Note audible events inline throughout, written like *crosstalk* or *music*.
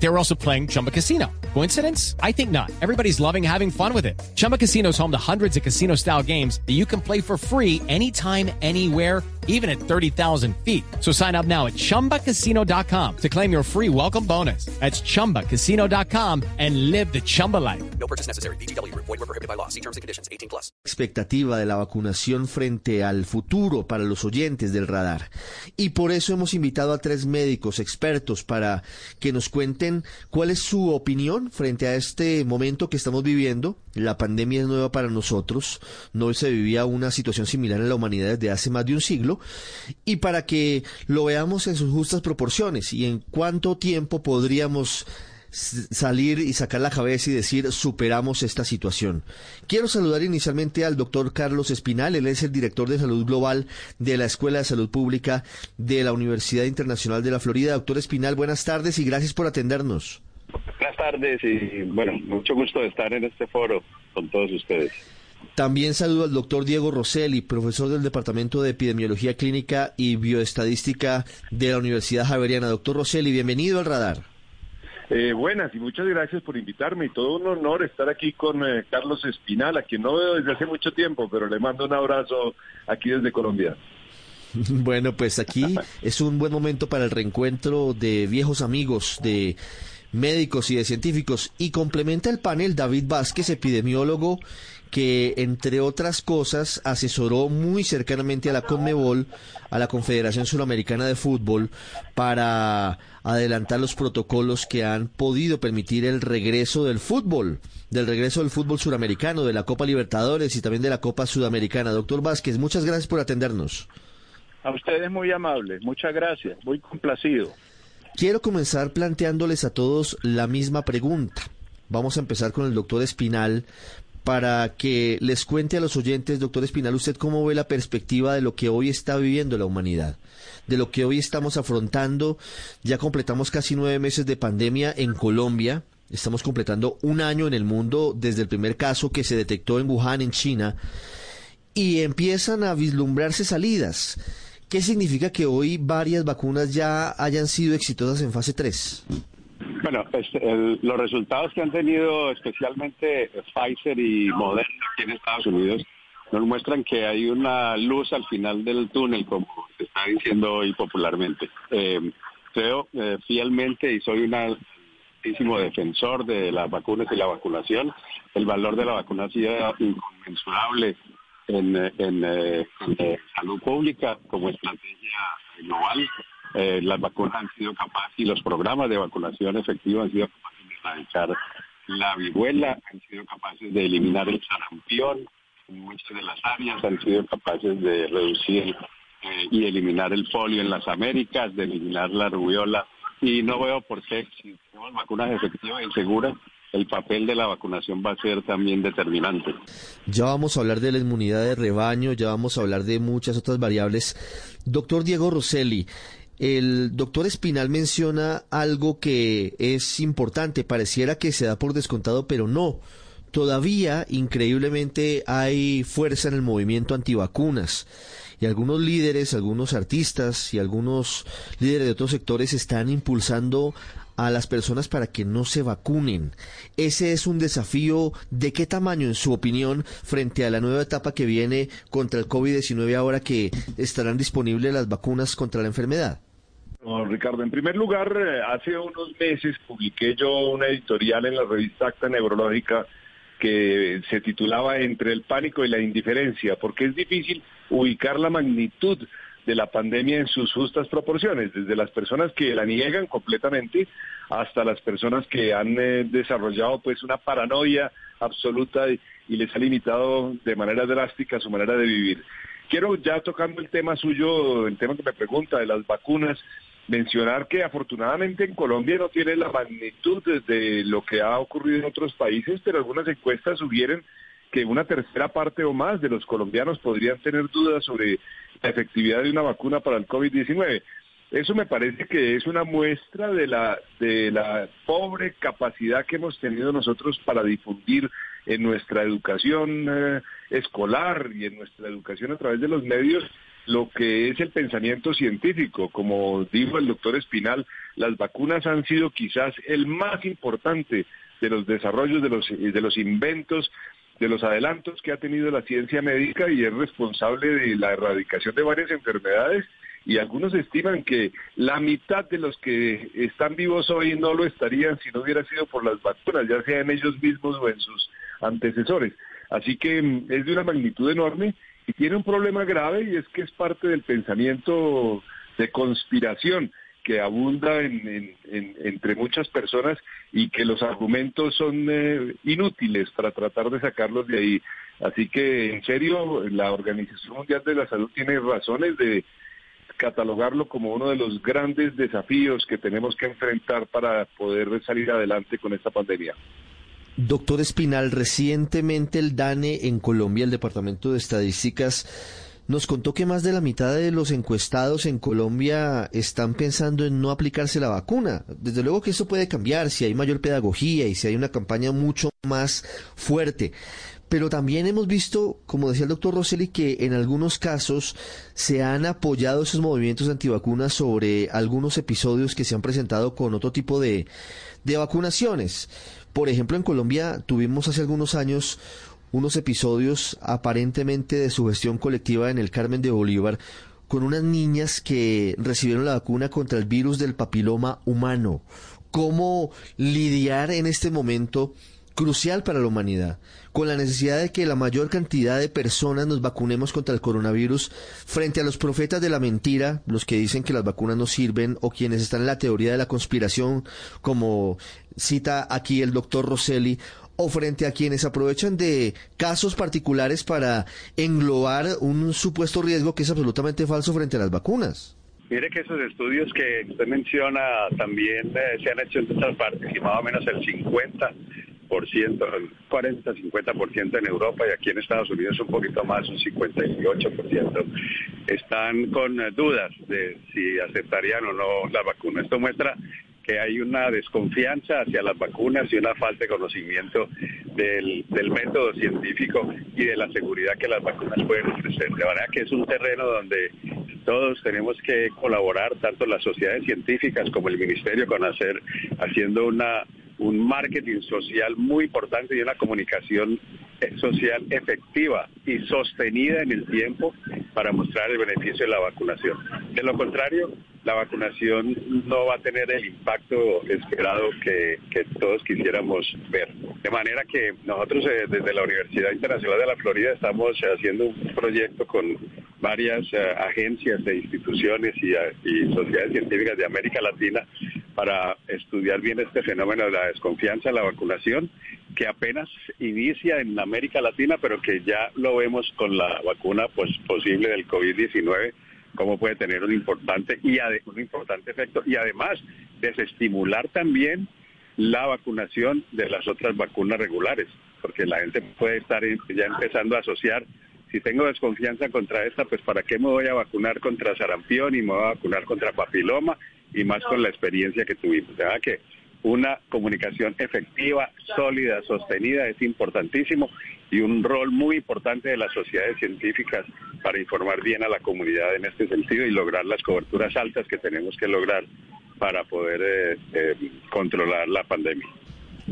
They were also playing Chumba Casino. Coincidence? I think not. Everybody's loving having fun with it. Chumba Casino is home to hundreds of casino style games that you can play for free anytime, anywhere, even at 30,000 feet. So sign up now at chumbacasino.com to claim your free welcome bonus. That's chumbacasino.com and live the Chumba life. No purchase necessary. BGW. Void were prohibited by law. See terms and conditions. 18 plus. expectativa de la vacunación frente al futuro para los oyentes del radar. Y por eso hemos invitado a tres médicos expertos para que nos cuenten cuál es su opinión frente a este momento que estamos viviendo. La pandemia es nueva para nosotros, no se vivía una situación similar en la humanidad desde hace más de un siglo, y para que lo veamos en sus justas proporciones y en cuánto tiempo podríamos salir y sacar la cabeza y decir superamos esta situación. Quiero saludar inicialmente al doctor Carlos Espinal, él es el director de salud global de la Escuela de Salud Pública de la Universidad Internacional de la Florida. Doctor Espinal, buenas tardes y gracias por atendernos. Buenas tardes y bueno, mucho gusto de estar en este foro con todos ustedes. También saludo al doctor Diego Rosselli, profesor del Departamento de Epidemiología Clínica y Bioestadística de la Universidad Javeriana. Doctor Rosselli, bienvenido al radar. Eh, buenas y muchas gracias por invitarme y todo un honor estar aquí con eh, Carlos Espinal, a quien no veo desde hace mucho tiempo, pero le mando un abrazo aquí desde Colombia. *laughs* Bueno, pues aquí es un buen momento para el reencuentro de viejos amigos, de médicos y de científicos. Y complementa el panel David Vázquez, epidemiólogo, que entre otras cosas asesoró muy cercanamente a la Conmebol, a la Confederación Suramericana de Fútbol, para adelantar los protocolos que han podido permitir el regreso del fútbol, del regreso del fútbol suramericano, de la Copa Libertadores y también de la Copa Sudamericana. Doctor Vázquez, muchas gracias por atendernos. A ustedes muy amables, muchas gracias, muy complacido. Quiero comenzar planteándoles a todos la misma pregunta. Vamos a empezar con el doctor Espinal para que les cuente a los oyentes, doctor Espinal, usted cómo ve la perspectiva de lo que hoy está viviendo la humanidad, de lo que hoy estamos afrontando. Ya completamos casi nueve meses de pandemia en Colombia. Estamos completando un año en el mundo desde el primer caso que se detectó en Wuhan, en China, y empiezan a vislumbrarse salidas. ¿Qué significa que hoy varias vacunas ya hayan sido exitosas en fase 3? Bueno, este, el- los resultados que han tenido especialmente Pfizer y Moderna aquí en Estados Unidos nos muestran que hay una luz al final del túnel, como se está diciendo hoy popularmente. Eh, creo eh, fielmente y soy un altísimo defensor de las vacunas y la vacunación. El valor de la vacuna ha sido inconmensurable en, eh, en, en, eh, salud pública como estrategia global. Eh, las vacunas han sido capaces y los programas de vacunación efectiva han sido capaces de erradicar la viruela, han sido capaces de eliminar el sarampión en muchas de las áreas, han sido capaces de reducir eh, y eliminar el polio en las Américas, de eliminar la rubiola. Y no veo por qué, si tenemos vacunas efectivas y seguras, el papel de la vacunación va a ser también determinante. Ya vamos a hablar de la inmunidad de rebaño, ya vamos a hablar de muchas otras variables. Doctor Diego Rosselli, el doctor Espinal menciona algo que es importante, pareciera que se da por descontado, pero no. Todavía, increíblemente, hay fuerza en el movimiento antivacunas. Y algunos líderes, algunos artistas y algunos líderes de otros sectores están impulsando a las personas para que no se vacunen. Ese es un desafío de qué tamaño, en su opinión, frente a la nueva etapa que viene contra el COVID-19 ahora que estarán disponibles las vacunas contra la enfermedad. Ricardo, en primer lugar, eh, hace unos meses publiqué yo una editorial en la revista Acta Neurológica que se titulaba Entre el pánico y la indiferencia, porque es difícil ubicar la magnitud de la pandemia en sus justas proporciones, desde las personas que la niegan completamente hasta las personas que han eh, desarrollado pues una paranoia absoluta y les ha limitado de manera drástica su manera de vivir. Quiero ya tocando el tema suyo, el tema que me pregunta de las vacunas, mencionar que afortunadamente en Colombia no tiene la magnitud de lo que ha ocurrido en otros países, pero algunas encuestas sugieren que una tercera parte o más de los colombianos podrían tener dudas sobre la efectividad de una vacuna para el COVID-19. Eso me parece que es una muestra de la, de la pobre capacidad que hemos tenido nosotros para difundir en nuestra educación eh, escolar y en nuestra educación a través de los medios lo que es el pensamiento científico. Como dijo el doctor Espinal, las vacunas han sido quizás el más importante de los desarrollos, de los, de los inventos, de los adelantos que ha tenido la ciencia médica y es responsable de la erradicación de varias enfermedades y algunos estiman que la mitad de los que están vivos hoy no lo estarían si no hubiera sido por las vacunas, ya sea en ellos mismos o en sus antecesores. Así que mm, es de una magnitud enorme y tiene un problema grave y es que es parte del pensamiento de conspiración que abunda entre muchas personas y que los argumentos son eh, inútiles para tratar de sacarlos de ahí. Así que, en serio, la Organización Mundial de la Salud tiene razones de catalogarlo como uno de los grandes desafíos que tenemos que enfrentar para poder salir adelante con esta pandemia. Doctor Espinal, recientemente el DANE en Colombia, el Departamento de Estadísticas, nos contó que más de la mitad de los encuestados en Colombia están pensando en no aplicarse la vacuna. Desde luego que eso puede cambiar si hay mayor pedagogía y si hay una campaña mucho más fuerte. Pero también hemos visto, como decía el doctor Rosselli, que en algunos casos se han apoyado esos movimientos antivacunas sobre algunos episodios que se han presentado con otro tipo de, de vacunaciones. Por ejemplo, en Colombia tuvimos hace algunos años unos episodios aparentemente de sugestión colectiva en el Carmen de Bolívar con unas niñas que recibieron la vacuna contra el virus del papiloma humano. ¿Cómo lidiar en este momento crucial para la humanidad, con la necesidad de que la mayor cantidad de personas nos vacunemos contra el coronavirus frente a los profetas de la mentira, los que dicen que las vacunas no sirven o quienes están en la teoría de la conspiración, como cita aquí el doctor Rosselli, o frente a quienes aprovechan de casos particulares para englobar un supuesto riesgo que es absolutamente falso frente a las vacunas. Mire que esos estudios que usted menciona también eh, se han hecho en otras partes y más o menos el 50 el 40, 50% en Europa y aquí en Estados Unidos un poquito más, un 58%, están con dudas de si aceptarían o no la vacuna. Esto muestra que hay una desconfianza hacia las vacunas y una falta de conocimiento del, método científico y de la seguridad que las vacunas pueden ofrecer. De manera que es un terreno donde todos tenemos que colaborar, tanto las sociedades científicas como el Ministerio, con hacer, haciendo una un marketing social muy importante y una comunicación social efectiva y sostenida en el tiempo para mostrar el beneficio de la vacunación. De lo contrario, la vacunación no va a tener el impacto esperado que, todos quisiéramos ver. De manera que nosotros eh, desde la Universidad Internacional de la Florida estamos haciendo un proyecto con varias eh, agencias e instituciones y sociedades científicas de América Latina para estudiar bien este fenómeno de la desconfianza la vacunación, que apenas inicia en América Latina, pero que ya lo vemos con la vacuna pues, posible del COVID-19 cómo puede tener un importante y un importante efecto y además desestimular también la vacunación de las otras vacunas regulares, porque la gente puede estar ya empezando a asociar si tengo desconfianza contra esta, pues ¿para qué me voy a vacunar contra sarampión y me voy a vacunar contra papiloma? Y más con la experiencia que tuvimos. sea que una comunicación efectiva, sólida, sostenida es importantísimo y un rol muy importante de las sociedades científicas para informar bien a la comunidad en este sentido y lograr las coberturas altas que tenemos que lograr para poder eh, eh, controlar la pandemia.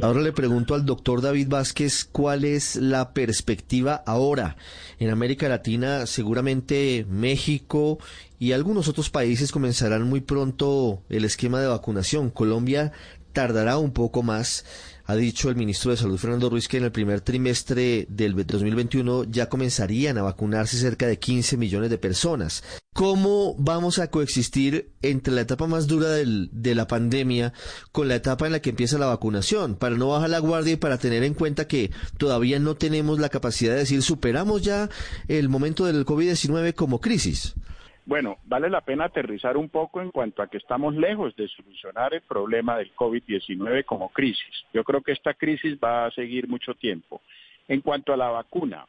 Ahora le pregunto al doctor David Vázquez cuál es la perspectiva ahora. En América Latina seguramente México y algunos otros países comenzarán muy pronto el esquema de vacunación. Colombia tardará un poco más ha dicho el ministro de Salud Fernando Ruiz que en el primer trimestre del 2021 ya comenzarían a vacunarse cerca de 15 millones de personas. ¿Cómo vamos a coexistir entre la etapa más dura de la pandemia con la etapa en la que empieza la vacunación? Para no bajar la guardia y para tener en cuenta que todavía no tenemos la capacidad de decir superamos ya el momento del COVID-19 como crisis. Bueno, vale la pena aterrizar un poco en cuanto a que estamos lejos de solucionar el problema del COVID-19 como crisis. Yo creo que esta crisis va a seguir mucho tiempo. En cuanto a la vacuna,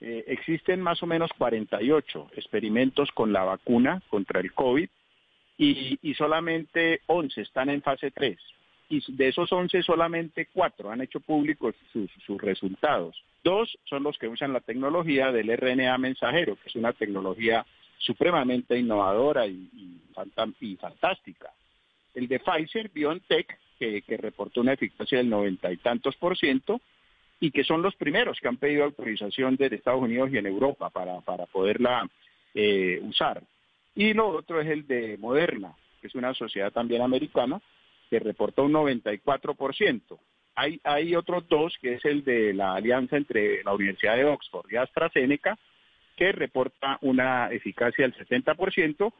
eh, existen más o menos 48 experimentos con la vacuna contra el COVID y, solamente 11 están en fase 3. y de esos 11 solamente cuatro han hecho públicos sus, resultados. Dos son los que usan la tecnología del RNA mensajero, que es una tecnología supremamente innovadora y, fantástica. El de Pfizer, BioNTech, que, que, reportó una eficacia del noventa y tantos por ciento, y que son los primeros que han pedido autorización desde Estados Unidos y en Europa para, para poderla eh, usar. Y lo otro es el de Moderna, que es una sociedad también americana, que reportó un 94%. Hay, hay otros dos, que es el de la alianza entre la Universidad de Oxford y AstraZeneca, que reporta una eficacia del 70%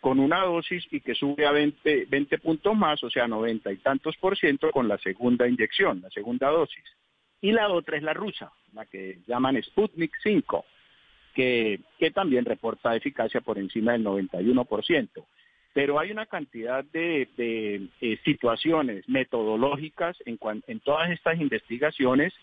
con una dosis y que sube a 20, 20 puntos más, o sea, 90 y tantos por ciento con la segunda inyección, la segunda dosis. Y la otra es la rusa, la que llaman Sputnik 5, que, que también reporta eficacia por encima del 91%. Pero hay una cantidad de, eh, situaciones metodológicas en, en todas estas investigaciones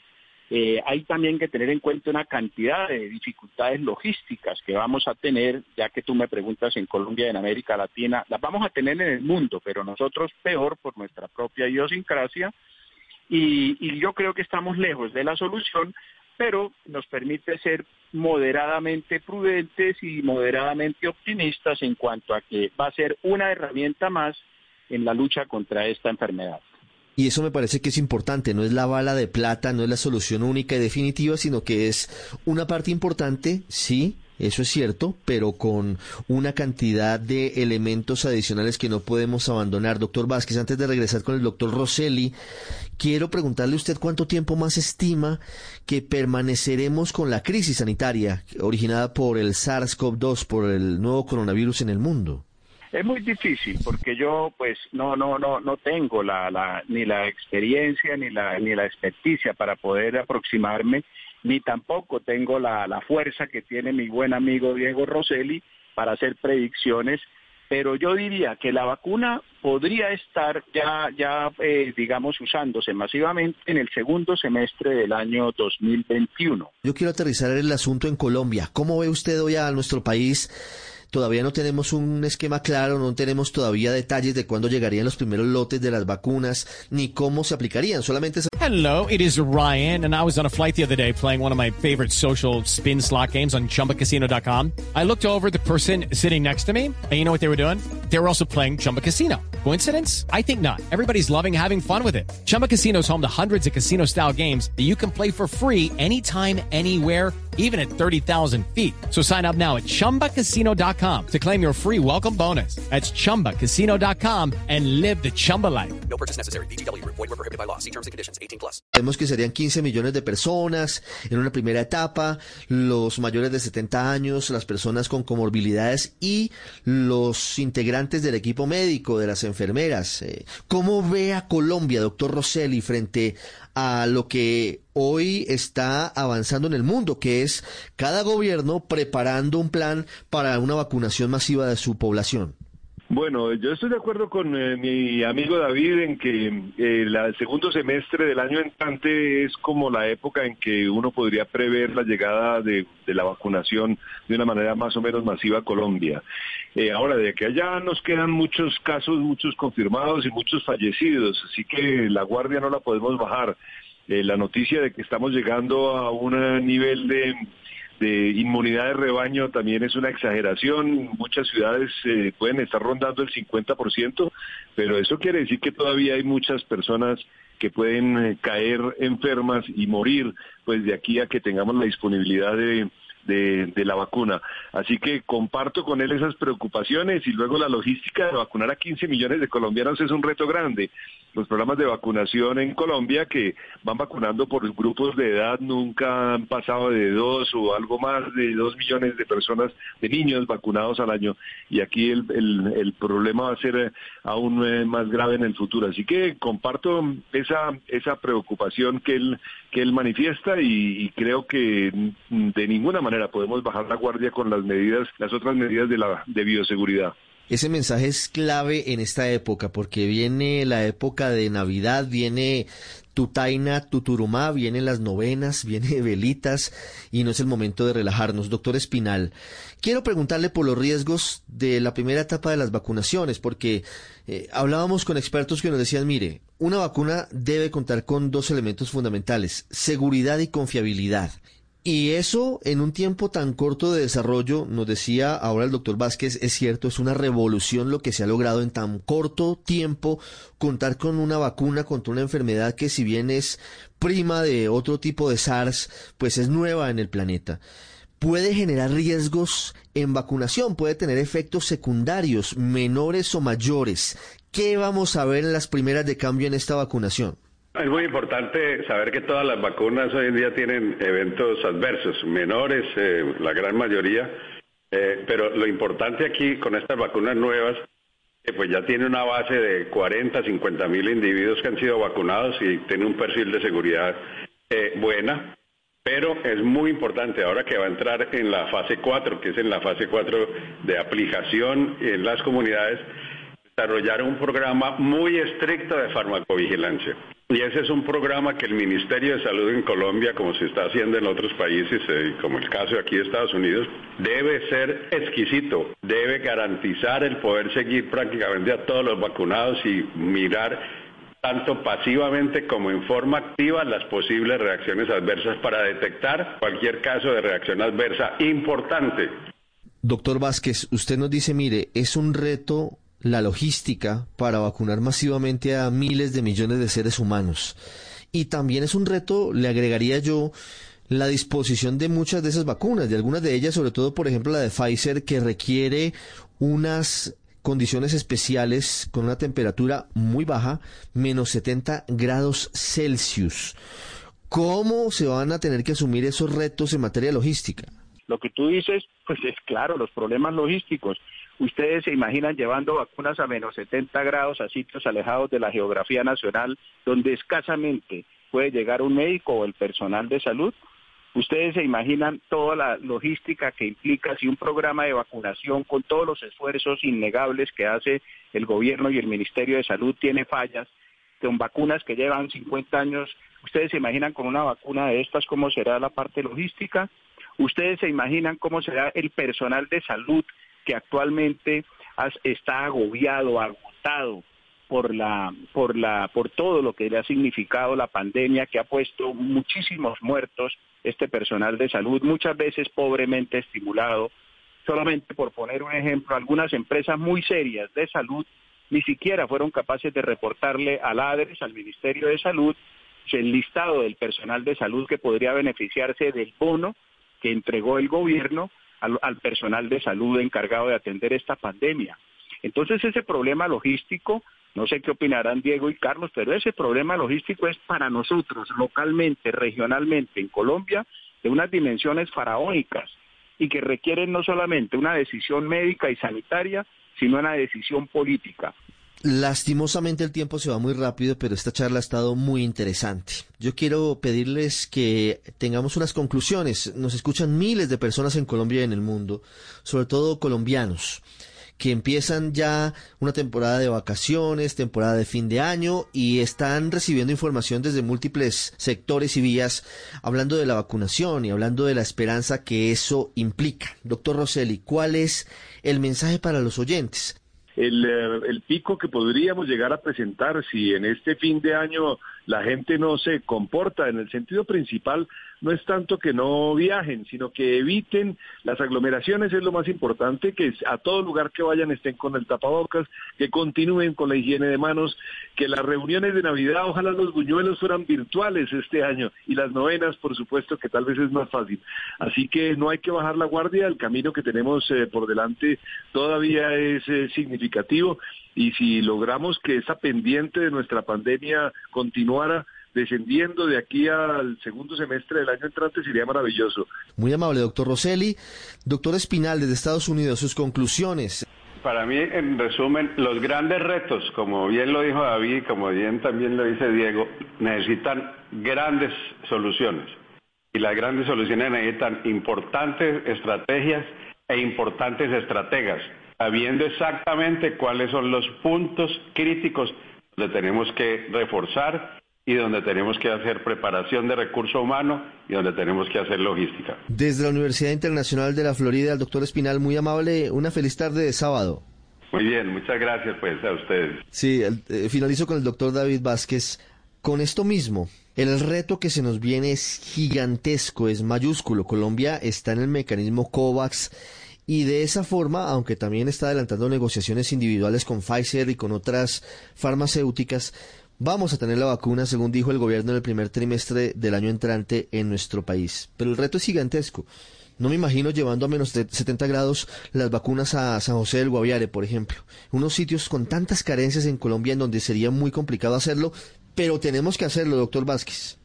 eh, hay también que tener en cuenta una cantidad de dificultades logísticas que vamos a tener, ya que tú me preguntas en Colombia en América Latina, las vamos a tener en el mundo, pero nosotros peor por nuestra propia idiosincrasia y, yo creo que estamos lejos de la solución, pero nos permite ser moderadamente prudentes y moderadamente optimistas en cuanto a que va a ser una herramienta más en la lucha contra esta enfermedad. Y eso me parece que es importante, no es la bala de plata, no es la solución única y definitiva, sino que es una parte importante, sí, eso es cierto, pero con una cantidad de elementos adicionales que no podemos abandonar. Doctor Vázquez, antes de regresar con el doctor Rosselli, quiero preguntarle a usted cuánto tiempo más estima que permaneceremos con la crisis sanitaria originada por el SARS-CoV-2, por el nuevo coronavirus en el mundo. Es muy difícil porque yo pues no no no no tengo la, ni la experiencia ni la ni la experticia para poder aproximarme ni tampoco tengo la, la fuerza que tiene mi buen amigo Diego Rosselli para hacer predicciones, pero yo diría que la vacuna podría estar ya, ya eh, digamos, usándose masivamente en el segundo semestre del año 2021. Yo quiero aterrizar el asunto en Colombia. ¿Cómo ve usted hoy a nuestro país? Todavía no tenemos un esquema claro, no tenemos todavía detalles de cuándo llegarían los primeros lotes de las vacunas, ni cómo se aplicarían. Hello, it is Ryan, and I was on a flight the other day playing one of my favorite social spin slot games on ChumbaCasino.com. I looked over the person sitting next to me, and you know what they were doing? They were also playing Chumba Casino. Coincidence? I think not. Everybody's loving having fun with it. Chumba Casino is home to hundreds of casino-style games that you can play for free anytime, anywhere even at 30,000 feet. So sign up now at ChumbaCasino.com to claim your free welcome bonus. That's ChumbaCasino.com and live the Chumba life. No purchase necessary. BGW. Void were prohibited by law. See terms and conditions. 18 plus. Vemos que serían 15 millones de personas en una primera etapa, los mayores de 70 años, las personas con comorbilidades y los integrantes del equipo médico, de las enfermeras. Eh, ¿Cómo ve a Colombia, doctor Rosselli, frente a lo que hoy está avanzando en el mundo, que es cada gobierno preparando un plan para una vacunación masiva de su población. Bueno, yo estoy de acuerdo con eh, mi amigo David en que eh, el segundo semestre del año entrante es como la época en que uno podría prever la llegada de, la vacunación de una manera más o menos masiva a Colombia. Eh, ahora, de que allá nos quedan muchos casos, muchos confirmados y muchos fallecidos, así que la guardia no la podemos bajar. La noticia de que estamos llegando a un nivel de inmunidad de rebaño también es una exageración. Muchas ciudades eh, pueden estar rondando el 50%, pero eso quiere decir que todavía hay muchas personas que pueden eh, caer enfermas y morir, pues de aquí a que tengamos la disponibilidad de, la vacuna. Así que comparto con él esas preocupaciones y luego la logística de vacunar a 15 millones de colombianos es un reto grande. Los programas de vacunación en Colombia que van vacunando por grupos de edad nunca han pasado de dos o algo más de dos millones de personas, de niños vacunados al año. Y aquí el, el, problema va a ser eh, aún eh, más grave en el futuro. Así que comparto esa, esa preocupación que él, que él manifiesta y creo que de ninguna manera podemos bajar la guardia con las medidas, las otras medidas de la de bioseguridad. Ese mensaje es clave en esta época porque viene la época de Navidad, viene Tutaina, Tuturumá, vienen las novenas, *laughs* viene velitas y no es el momento de relajarnos. Doctor Espinal, quiero preguntarle por los riesgos de la primera etapa de las vacunaciones, porque eh, hablábamos con expertos que nos decían, mire, una vacuna debe contar con dos elementos fundamentales, seguridad y confiabilidad. Y eso en un tiempo tan corto de desarrollo, nos decía ahora el doctor Vázquez, es cierto, es una revolución lo que se ha logrado en tan corto tiempo contar con una vacuna contra una enfermedad que si bien es prima de otro tipo de SARS, pues es nueva en el planeta. Puede generar riesgos en vacunación, puede tener efectos secundarios menores o mayores. ¿Qué vamos a ver en las primeras de cambio en esta vacunación? Es muy importante saber que todas las vacunas hoy en día tienen eventos adversos, menores, eh, la gran mayoría, eh, pero lo importante aquí con estas vacunas nuevas, pues ya tiene una base de 40, 50 mil individuos que han sido vacunados y tiene un perfil de seguridad eh, buena, pero es muy importante ahora que va a entrar en la fase 4, que es en la fase 4 de aplicación en las comunidades, desarrollar un programa muy estricto de farmacovigilancia. Y ese es un programa que el Ministerio de Salud en Colombia, como se está haciendo en otros países, eh, como el caso aquí de Estados Unidos, debe ser exquisito, debe garantizar el poder seguir prácticamente a todos los vacunados y mirar tanto pasivamente como en forma activa las posibles reacciones adversas para detectar cualquier caso de reacción adversa importante. Doctor Vázquez, usted nos dice, mire, es un reto la logística para vacunar masivamente a miles de millones de seres humanos. Y también es un reto, le agregaría yo, la disposición de muchas de esas vacunas, de algunas de ellas, sobre todo, por ejemplo, la de Pfizer, que requiere unas condiciones especiales con una temperatura muy baja, menos 70 grados Celsius. ¿Cómo se van a tener que asumir esos retos en materia logística? Lo que tú dices, pues es claro, los problemas logísticos. Ustedes se imaginan llevando vacunas a menos 70 grados a sitios alejados de la geografía nacional, donde escasamente puede llegar un médico o el personal de salud. Ustedes se imaginan toda la logística que implica si un programa de vacunación con todos los esfuerzos innegables que hace el gobierno y el Ministerio de Salud tiene fallas, con vacunas que llevan 50 años. ¿Ustedes se imaginan con una vacuna de estas cómo será la parte logística? ¿Ustedes se imaginan cómo será el personal de salud que actualmente está agobiado, agotado por la por la por todo lo que le ha significado la pandemia que ha puesto muchísimos muertos este personal de salud muchas veces pobremente estimulado. Solamente por poner un ejemplo algunas empresas muy serias de salud ni siquiera fueron capaces de reportarle al ADRES al Ministerio de Salud el listado del personal de salud que podría beneficiarse del bono que entregó el gobierno al, personal de salud encargado de atender esta pandemia. Entonces ese problema logístico, no sé qué opinarán Diego y Carlos, pero ese problema logístico es para nosotros localmente, regionalmente en Colombia, de unas dimensiones faraónicas y que requieren no solamente una decisión médica y sanitaria, sino una decisión política. Lastimosamente el tiempo se va muy rápido, pero esta charla ha estado muy interesante. Yo quiero pedirles que tengamos unas conclusiones. Nos escuchan miles de personas en Colombia y en el mundo, sobre todo colombianos, que empiezan ya una temporada de vacaciones, temporada de fin de año y están recibiendo información desde múltiples sectores y vías hablando de la vacunación y hablando de la esperanza que eso implica. Doctor Rosselli, ¿cuál es el mensaje para los oyentes? El, eh, el, pico que podríamos llegar a presentar si en este fin de año la gente no se comporta en el sentido principal no es tanto que no viajen, sino que eviten las aglomeraciones, es lo más importante, que a todo lugar que vayan estén con el tapabocas, que continúen con la higiene de manos, que las reuniones de Navidad, ojalá los buñuelos fueran virtuales este año y las novenas, por supuesto, que tal vez es más fácil. Así que no hay que bajar la guardia, el camino que tenemos eh, por delante todavía es eh, significativo y si logramos que esa pendiente de nuestra pandemia continuara, descendiendo de aquí al segundo semestre del año entrante sería maravilloso. Muy amable, doctor Rosselli. Doctor Espinal, desde Estados Unidos, sus conclusiones. Para mí, en resumen, los grandes retos, como bien lo dijo David, como bien también lo dice Diego, necesitan grandes soluciones. Y las grandes soluciones necesitan importantes estrategias e importantes estrategas, sabiendo exactamente cuáles son los puntos críticos donde tenemos que reforzar y donde tenemos que hacer preparación de recurso humano y donde tenemos que hacer logística. Desde la Universidad Internacional de la Florida, el doctor Espinal, muy amable, una feliz tarde de sábado. Muy bien, muchas gracias pues a ustedes. Sí, eh, finalizo con el doctor David Vázquez. Con esto mismo, el reto que se nos viene es gigantesco, es mayúsculo. Colombia está en el mecanismo COVAX y de esa forma, aunque también está adelantando negociaciones individuales con Pfizer y con otras farmacéuticas, Vamos a tener la vacuna, según dijo el gobierno en el primer trimestre del año entrante en nuestro país. Pero el reto es gigantesco. No me imagino llevando a menos de 70 grados las vacunas a San José del Guaviare, por ejemplo. Unos sitios con tantas carencias en Colombia en donde sería muy complicado hacerlo, pero tenemos que hacerlo, doctor Vázquez.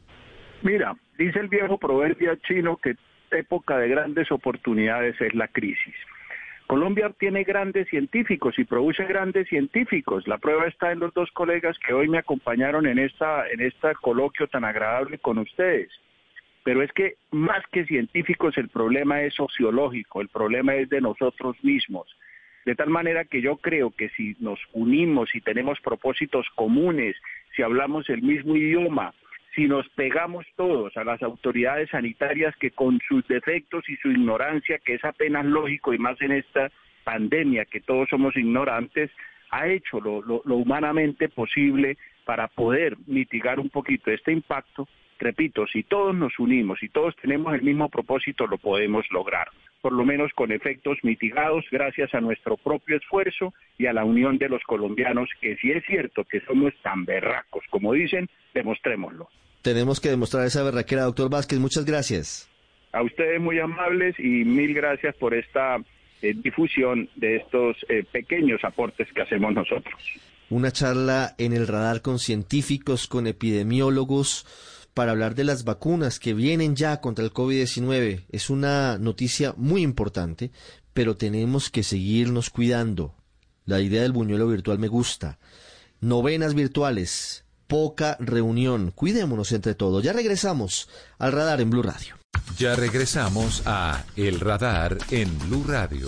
Mira, dice el viejo proverbio chino que época de grandes oportunidades es la crisis. Colombia tiene grandes científicos y produce grandes científicos. La prueba está en los dos colegas que hoy me acompañaron en esta en este coloquio tan agradable con ustedes. Pero es que más que científicos el problema es sociológico, el problema es de nosotros mismos. De tal manera que yo creo que si nos unimos y tenemos propósitos comunes, si hablamos el mismo idioma, si nos pegamos todos a las autoridades sanitarias que con sus defectos y su ignorancia, que es apenas lógico y más en esta pandemia que todos somos ignorantes, ha hecho lo, humanamente posible para poder mitigar un poquito este impacto. Repito, si todos nos unimos y todos tenemos el mismo propósito, lo podemos lograr, por lo menos con efectos mitigados gracias a nuestro propio esfuerzo y a la unión de los colombianos, que si es cierto que somos tan berracos como dicen, demostrémoslo. Tenemos que demostrar esa berraquera, doctor Vázquez. Muchas gracias. A ustedes muy amables y mil gracias por esta eh, difusión de estos eh, pequeños aportes que hacemos nosotros. Una charla en el radar con científicos, con epidemiólogos, para hablar de las vacunas que vienen ya contra el COVID-19. Es una noticia muy importante, pero tenemos que seguirnos cuidando. La idea del buñuelo virtual me gusta. Novenas virtuales, poca reunión. Cuidémonos entre todos. Ya regresamos al radar en Blue Radio. Ya regresamos a El Radar en Blue Radio.